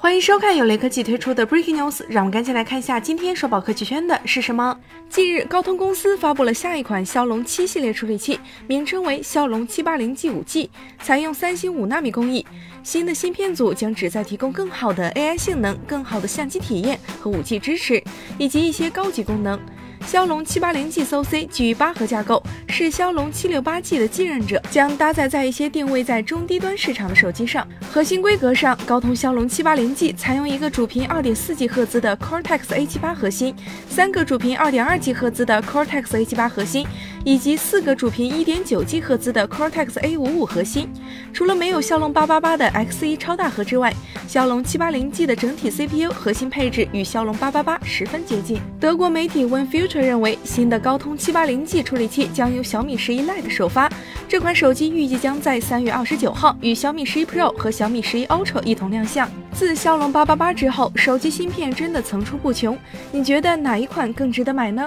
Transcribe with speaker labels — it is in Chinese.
Speaker 1: 欢迎收看由雷科技推出的 Breaking News，让我们赶紧来看一下今天刷爆科技圈的是什么。近日，高通公司发布了下一款骁龙七系列处理器，名称为骁龙七八零 G 五 G，采用三星五纳米工艺。新的芯片组将旨在提供更好的 AI 性能、更好的相机体验和五 G 支持，以及一些高级功能。骁龙七八零 G SoC 基于八核架构，是骁龙七六八 G 的继任者，将搭载在一些定位在中低端市场的手机上。核心规格上，高通骁龙七八零 G 采用一个主频二点四 G 赫兹的 Cortex A 七八核心，三个主频二点二 G 赫兹的 Cortex A 七八核心，以及四个主频一点九 G 赫兹的 Cortex A 五五核心。除了没有骁龙八八八的 X 一超大核之外，骁龙七八零 G 的整体 CPU 核心配置与骁龙八八八十分接近。德国媒体 One Future 认为，新的高通七八零 G 处理器将由小米十一 Lite 首发。这款手机预计将在三月二十九号与小米十一 Pro 和小米十一 Ultra 一同亮相。自骁龙八八八之后，手机芯片真的层出不穷。你觉得哪一款更值得买呢？